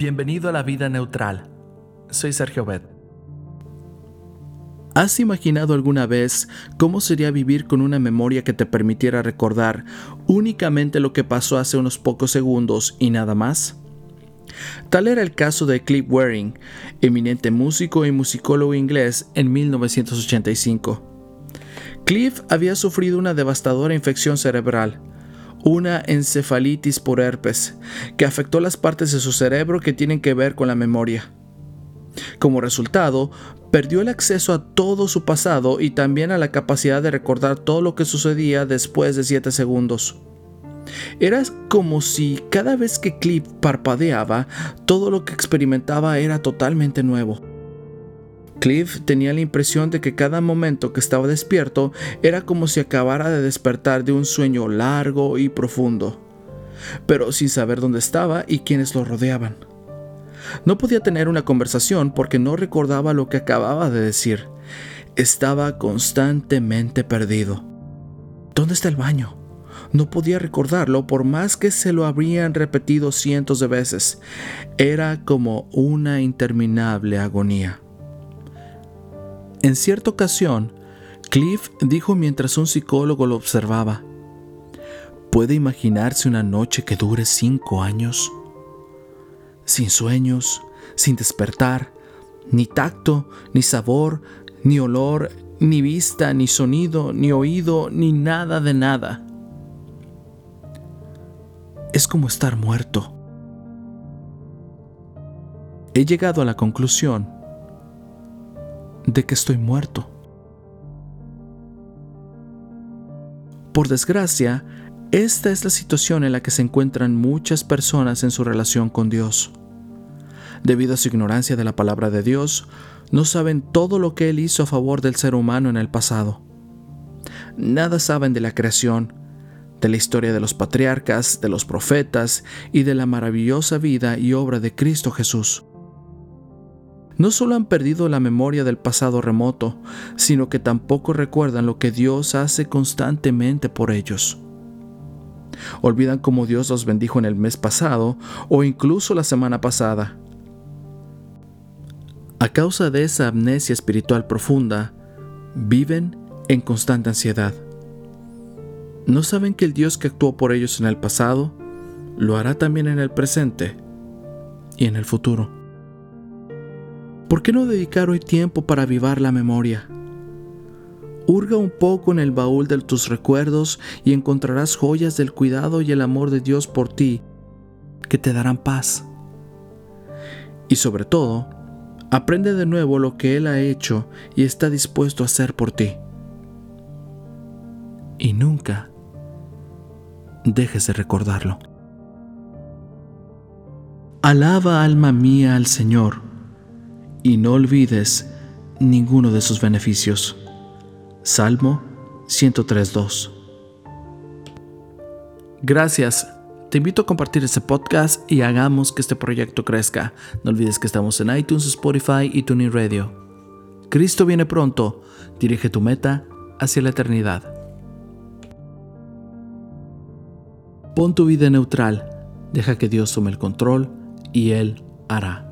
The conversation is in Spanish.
Bienvenido a la vida neutral. Soy Sergio Bet. ¿Has imaginado alguna vez cómo sería vivir con una memoria que te permitiera recordar únicamente lo que pasó hace unos pocos segundos y nada más? Tal era el caso de Cliff Waring, eminente músico y musicólogo inglés en 1985. Cliff había sufrido una devastadora infección cerebral, una encefalitis por herpes, que afectó las partes de su cerebro que tienen que ver con la memoria. Como resultado, perdió el acceso a todo su pasado y también a la capacidad de recordar todo lo que sucedía después de 7 segundos. Era como si cada vez que Cliff parpadeaba, todo lo que experimentaba era totalmente nuevo. Cliff tenía la impresión de que cada momento que estaba despierto era como si acabara de despertar de un sueño largo y profundo, pero sin saber dónde estaba y quiénes lo rodeaban. No podía tener una conversación porque no recordaba lo que acababa de decir. Estaba constantemente perdido. ¿Dónde está el baño? No podía recordarlo por más que se lo habrían repetido cientos de veces. Era como una interminable agonía. En cierta ocasión, Cliff dijo mientras un psicólogo lo observaba, ¿puede imaginarse una noche que dure cinco años? sin sueños, sin despertar, ni tacto, ni sabor, ni olor, ni vista, ni sonido, ni oído, ni nada de nada. Es como estar muerto. He llegado a la conclusión de que estoy muerto. Por desgracia, esta es la situación en la que se encuentran muchas personas en su relación con Dios debido a su ignorancia de la palabra de Dios, no saben todo lo que Él hizo a favor del ser humano en el pasado. Nada saben de la creación, de la historia de los patriarcas, de los profetas y de la maravillosa vida y obra de Cristo Jesús. No solo han perdido la memoria del pasado remoto, sino que tampoco recuerdan lo que Dios hace constantemente por ellos. Olvidan cómo Dios los bendijo en el mes pasado o incluso la semana pasada a causa de esa amnesia espiritual profunda, viven en constante ansiedad. No saben que el Dios que actuó por ellos en el pasado, lo hará también en el presente y en el futuro. ¿Por qué no dedicar hoy tiempo para avivar la memoria? Hurga un poco en el baúl de tus recuerdos y encontrarás joyas del cuidado y el amor de Dios por ti que te darán paz. Y sobre todo, Aprende de nuevo lo que Él ha hecho y está dispuesto a hacer por ti. Y nunca dejes de recordarlo. Alaba alma mía al Señor y no olvides ninguno de sus beneficios. Salmo 103.2 Gracias te invito a compartir este podcast y hagamos que este proyecto crezca. No olvides que estamos en iTunes, Spotify y TuneIn Radio. Cristo viene pronto. Dirige tu meta hacia la eternidad. Pon tu vida neutral. Deja que Dios tome el control y Él hará.